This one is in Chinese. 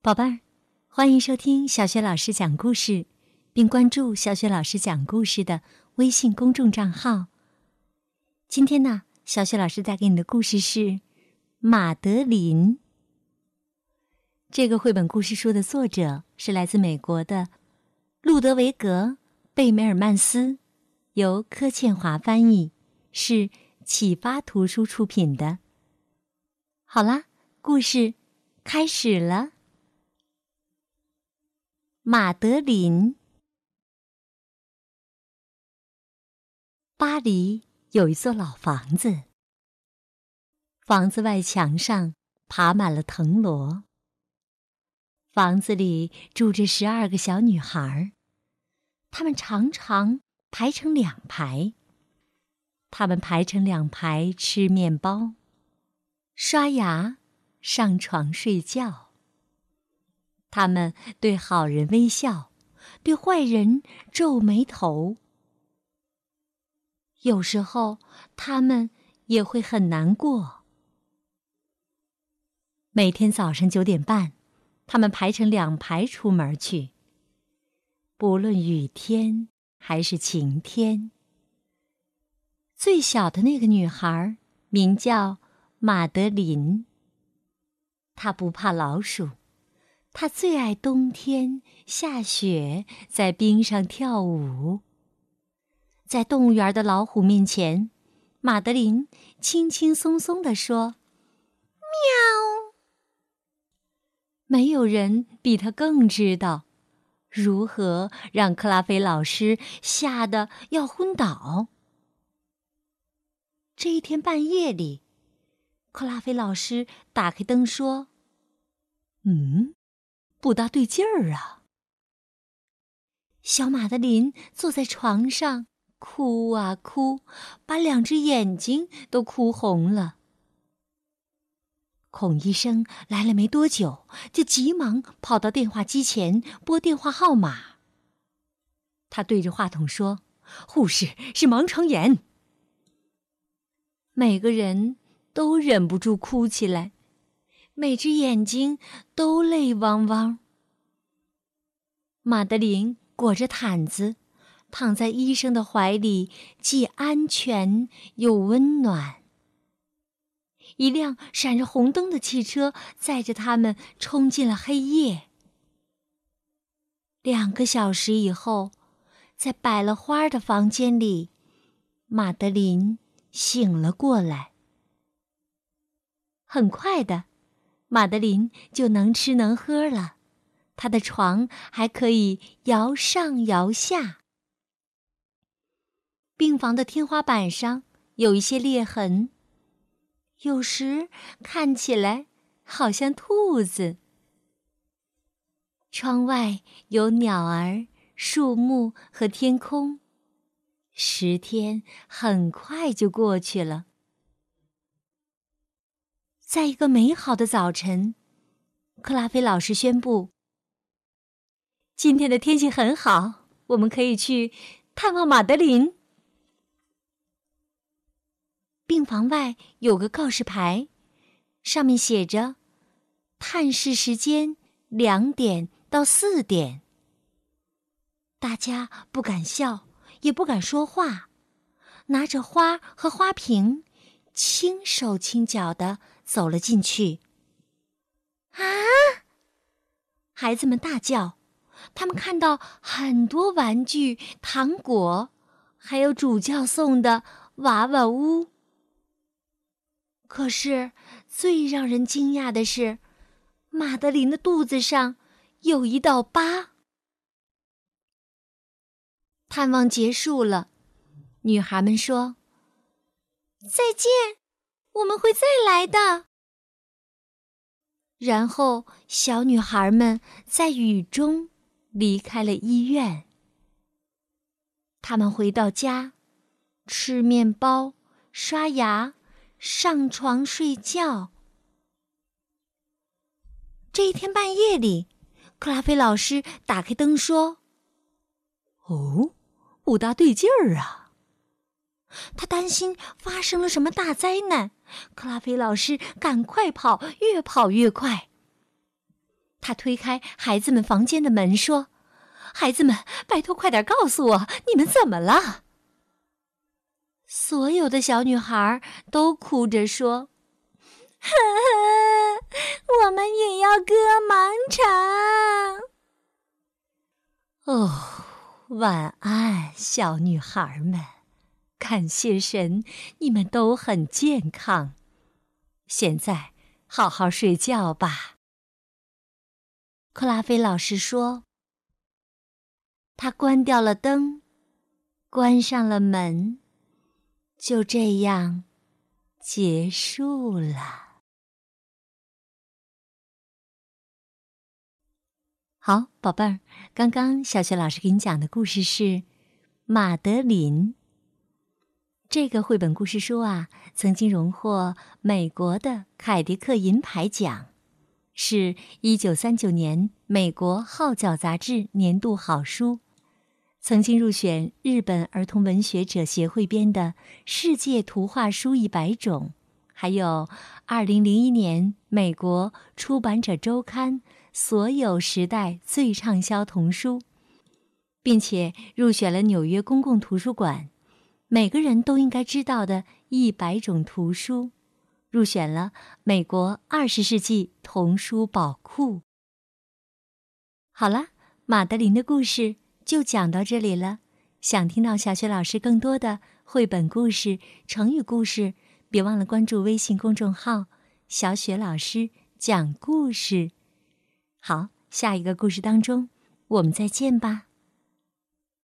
宝贝儿，欢迎收听小雪老师讲故事，并关注小雪老师讲故事的微信公众账号。今天呢，小雪老师带给你的故事是《马德琳》。这个绘本故事书的作者是来自美国的路德维格·贝梅尔曼斯，由柯倩华翻译，是启发图书出品的。好啦，故事开始了。马德琳。巴黎有一座老房子，房子外墙上爬满了藤萝。房子里住着十二个小女孩，她们常常排成两排。她们排成两排吃面包、刷牙、上床睡觉。他们对好人微笑，对坏人皱眉头。有时候，他们也会很难过。每天早上九点半，他们排成两排出门去。不论雨天还是晴天。最小的那个女孩名叫马德琳。她不怕老鼠。他最爱冬天下雪，在冰上跳舞。在动物园的老虎面前，马德琳轻轻松松地说：“喵。”没有人比他更知道如何让克拉菲老师吓得要昏倒。这一天半夜里，克拉菲老师打开灯说：“嗯。”不大对劲儿啊！小马德琳坐在床上哭啊哭，把两只眼睛都哭红了。孔医生来了没多久，就急忙跑到电话机前拨电话号码。他对着话筒说：“护士是盲肠炎。”每个人都忍不住哭起来。每只眼睛都泪汪汪。马德琳裹着毯子，躺在医生的怀里，既安全又温暖。一辆闪着红灯的汽车载着他们冲进了黑夜。两个小时以后，在摆了花的房间里，马德琳醒了过来。很快的。马德琳就能吃能喝了，她的床还可以摇上摇下。病房的天花板上有一些裂痕，有时看起来好像兔子。窗外有鸟儿、树木和天空。十天很快就过去了。在一个美好的早晨，克拉菲老师宣布：“今天的天气很好，我们可以去探望马德琳。”病房外有个告示牌，上面写着：“探视时间两点到四点。”大家不敢笑，也不敢说话，拿着花和花瓶，轻手轻脚的。走了进去。啊！孩子们大叫，他们看到很多玩具、糖果，还有主教送的娃娃屋。可是最让人惊讶的是，马德琳的肚子上有一道疤。探望结束了，女孩们说：“再见。”我们会再来的。然后，小女孩们在雨中离开了医院。他们回到家，吃面包、刷牙、上床睡觉。这一天半夜里，克拉菲老师打开灯说：“哦，不大对劲儿啊。”他担心发生了什么大灾难，克拉菲老师赶快跑，越跑越快。他推开孩子们房间的门，说：“孩子们，拜托快点告诉我，你们怎么了？”所有的小女孩都哭着说：“呵呵，我们也要割盲肠。”哦，晚安，小女孩们！感谢神，你们都很健康。现在好好睡觉吧。克拉菲老师说：“他关掉了灯，关上了门，就这样结束了。”好，宝贝儿，刚刚小雪老师给你讲的故事是《马德琳》。这个绘本故事书啊，曾经荣获美国的凯迪克银牌奖。是一九三九年美国《号角》杂志年度好书，曾经入选日本儿童文学者协会编的《世界图画书一百种》，还有二零零一年美国出版者周刊所有时代最畅销童书，并且入选了纽约公共图书馆每个人都应该知道的一百种图书。入选了美国二十世纪童书宝库。好了，马德琳的故事就讲到这里了。想听到小雪老师更多的绘本故事、成语故事，别忘了关注微信公众号“小雪老师讲故事”。好，下一个故事当中，我们再见吧。